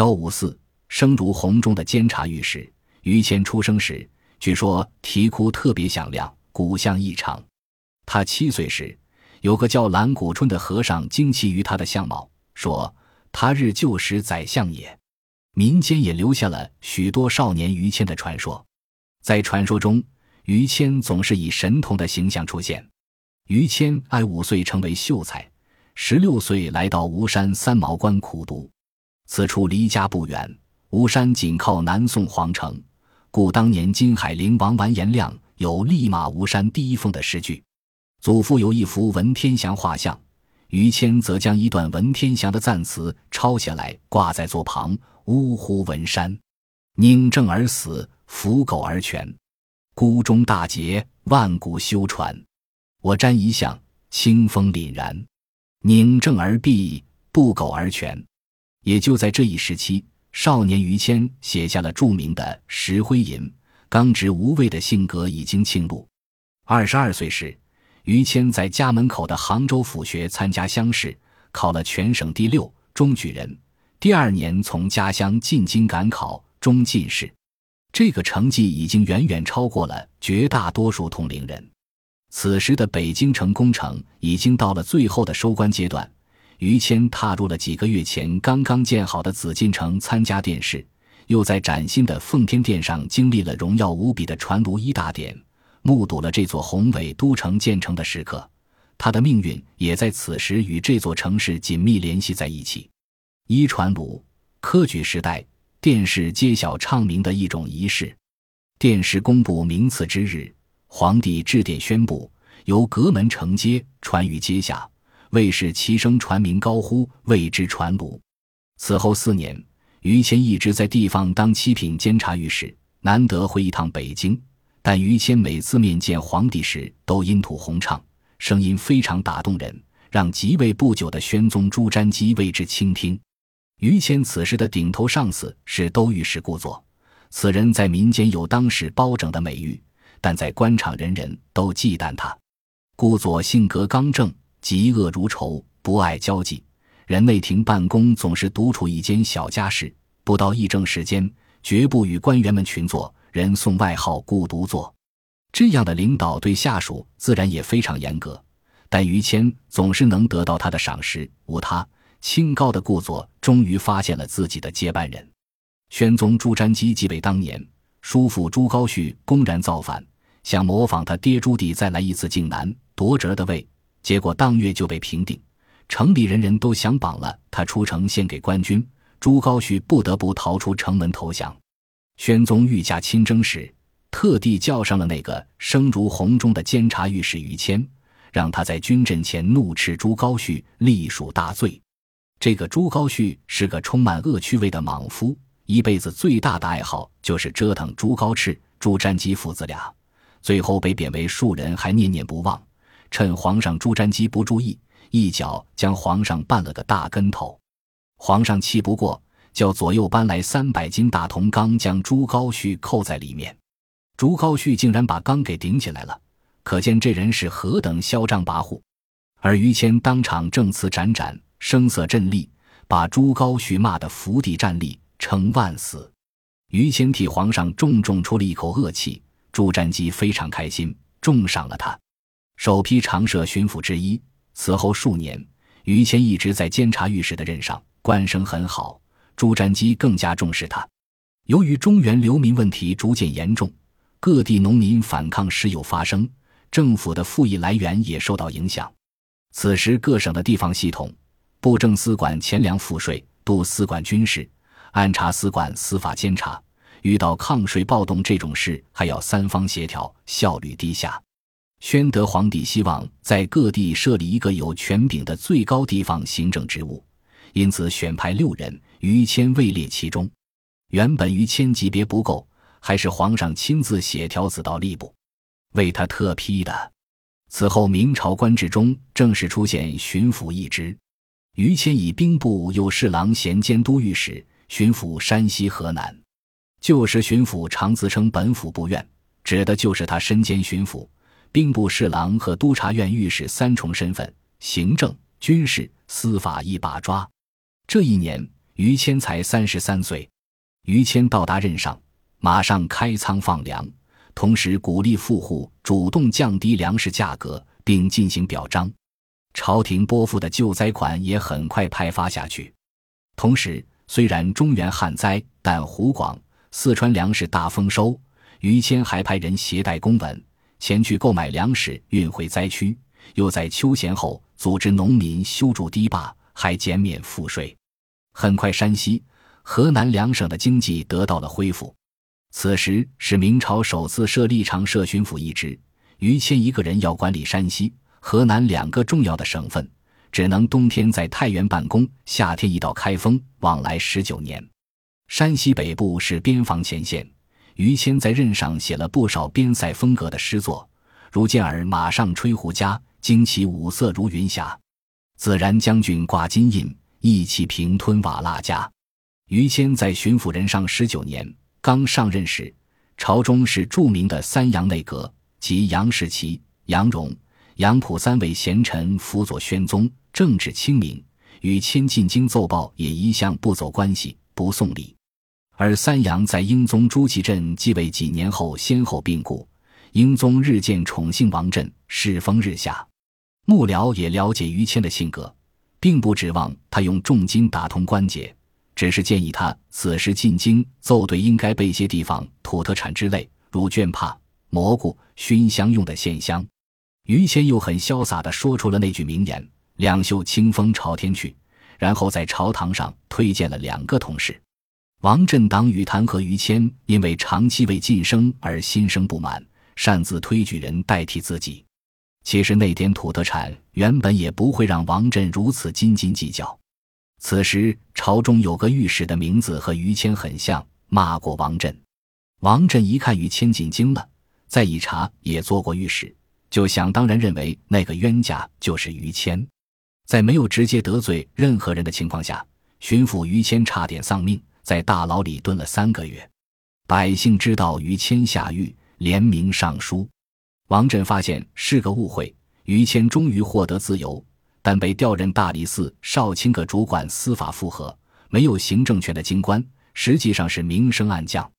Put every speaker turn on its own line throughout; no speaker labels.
幺五四，生如洪中的监察御史于谦出生时，据说啼哭特别响亮，骨相异常。他七岁时，有个叫蓝谷春的和尚惊奇于他的相貌，说他日旧时宰相也。民间也留下了许多少年于谦的传说。在传说中，于谦总是以神童的形象出现。于谦爱五岁成为秀才，十六岁来到吴山三毛关苦读。此处离家不远，吴山紧靠南宋皇城，故当年金海陵王完颜亮有“立马吴山第一峰”的诗句。祖父有一幅文天祥画像，于谦则将一段文天祥的赞词抄下来挂在座旁。呜呼！文山，宁正而死，扶狗而全。孤忠大捷，万古修传。我瞻一向，清风凛然。宁正而毙，不苟而全。也就在这一时期，少年于谦写下了著名的《石灰吟》，刚直无畏的性格已经倾露。二十二岁时，于谦在家门口的杭州府学参加乡试，考了全省第六，中举人。第二年从家乡进京赶考，中进士，这个成绩已经远远超过了绝大多数同龄人。此时的北京城工程已经到了最后的收官阶段，于谦踏入了几个月前刚刚建好的紫禁城参加殿试，又在崭新的奉天殿上经历了荣耀无比的传炉一大典，目睹了这座宏伟都城建成的时刻。他的命运也在此时与这座城市紧密联系在一起。一传炉，科举时代殿试揭晓唱名的一种仪式。殿试公布名次之日，皇帝致电宣布，由阁门承接，传于阶下。卫士齐声传名，高呼谓之传炉。此后四年，于谦一直在地方当七品监察御史，难得回一趟北京。但于谦每次面见皇帝时，都音吐洪畅，声音非常打动人，让即位不久的宣宗朱瞻基为之倾听。于谦此时的顶头上司是都御史顾左，此人在民间有当时包拯的美誉，但在官场人人都忌惮他。顾左性格刚正，嫉恶如仇，不爱交际。任内廷办公总是独处一间小家室，不到议政时间，绝不与官员们群坐，人送外号“孤独坐”。这样的领导对下属自然也非常严格，但于谦总是能得到他的赏识，无他。清高的顾左终于发现了自己的接班人，宣宗朱瞻基继位当年，叔父朱高煦公然造反，想模仿他爹朱棣再来一次靖难夺侄的位，结果当月就被平定，城里人人都想绑了他出城献给官军，朱高煦不得不逃出城门投降。宣宗御驾亲征时，特地叫上了那个声如洪钟的监察御史于谦，让他在军阵前怒斥朱高煦，隶属大罪。这个朱高煦是个充满恶趣味的莽夫，一辈子最大的爱好就是折腾朱高炽、朱瞻基父子俩，最后被贬为庶人，还念念不忘，趁皇上朱瞻基不注意，一脚将皇上绊了个大跟头。皇上气不过，叫左右搬来三百斤大铜缸，将朱高煦扣在里面。朱高煦竟然把缸给顶起来了，可见这人是何等嚣张跋扈。而于谦当场证词斩斩。声色震厉，把朱高煦骂得伏地站立，称万死。于谦替皇上重重出了一口恶气，朱瞻基非常开心，重赏了他，首批常设巡抚之一。此后数年，于谦一直在监察御史的任上，官声很好。朱瞻基更加重视他。由于中原流民问题逐渐严重，各地农民反抗时有发生，政府的赋役来源也受到影响。此时，各省的地方系统。布政司管钱粮赋税，督司管军事，按察司管司法监察。遇到抗税暴动这种事，还要三方协调，效率低下。宣德皇帝希望在各地设立一个有权柄的最高地方行政职务，因此选派六人，于谦位列其中。原本于谦级别不够，还是皇上亲自写条子到吏部，为他特批的。此后，明朝官制中正式出现巡抚一职。于谦以兵部右侍郎衔监督御史，巡抚山西、河南。旧时巡抚常自称本府部院，指的就是他身兼巡抚、兵部侍郎和督察院御史三重身份，行政、军事、司法一把抓。这一年，于谦才三十三岁。于谦到达任上，马上开仓放粮，同时鼓励富户主动降低粮食价格，并进行表彰。朝廷拨付的救灾款也很快派发下去。同时，虽然中原旱灾，但湖广、四川粮食大丰收。于谦还派人携带公文前去购买粮食，运回灾区。又在秋闲后组织农民修筑堤坝，还减免赋税。很快，山西、河南两省的经济得到了恢复。此时是明朝首次设立长社巡抚一职，于谦一个人要管理山西、河南两个重要的省份，只能冬天在太原办公，夏天一到开封，往来十九年。山西北部是边防前线，于谦在任上写了不少边塞风格的诗作，如“健儿马上吹胡笳，旌旗五色如云霞”，“自然将军挂金印，意气平吞瓦剌家”。于谦在巡抚任上十九年。刚上任时，朝中是著名的三杨内阁，即杨士奇、杨荣、杨溥三位贤臣辅佐宣宗，政治清明。与谦进京奏报也一向不走关系，不送礼。而三杨在英宗朱祁镇继位几年后先后病故，英宗日渐宠幸王振，世风日下。幕僚也了解于谦的性格，并不指望他用重金打通关节。只是建议他此时进京奏对，应该备些地方土特产之类，如绢帕、蘑菇、熏香用的线香。于谦又很潇洒地说出了那句名言：“两袖清风朝天去。”然后在朝堂上推荐了两个同事。王振党羽弹劾于谦，因为长期未晋升而心生不满，擅自推举人代替自己。其实那点土特产原本也不会让王振如此斤斤计较。此时，朝中有个御史的名字和于谦很像，骂过王振。王振一看于谦进京了，再一查也做过御史，就想当然认为那个冤家就是于谦。在没有直接得罪任何人的情况下，巡抚于谦差点丧命，在大牢里蹲了三个月。百姓知道于谦下狱，联名上书。王振发现是个误会，于谦终于获得自由。但被调任大理寺少卿阁主管司法复核，没有行政权的京官，实际上是明升暗降。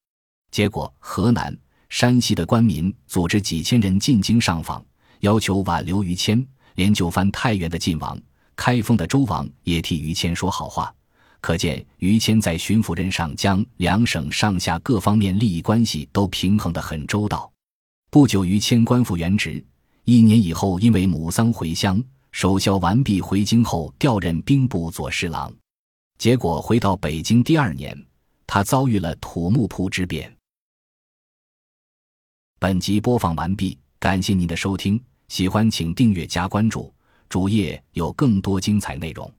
结果，河南、山西的官民组织几千人进京上访，要求挽留于谦。连就藩太原的晋王、开封的周王也替于谦说好话。可见，于谦在巡抚任上将两省上下各方面利益关系都平衡得很周到。不久，于谦官复原职，一年以后，因为母丧回乡。守孝完毕回京后，调任兵部左侍郎。结果回到北京第二年，他遭遇了土木堡之变。本集播放完毕，感谢您的收听，喜欢请订阅加关注，主页有更多精彩内容。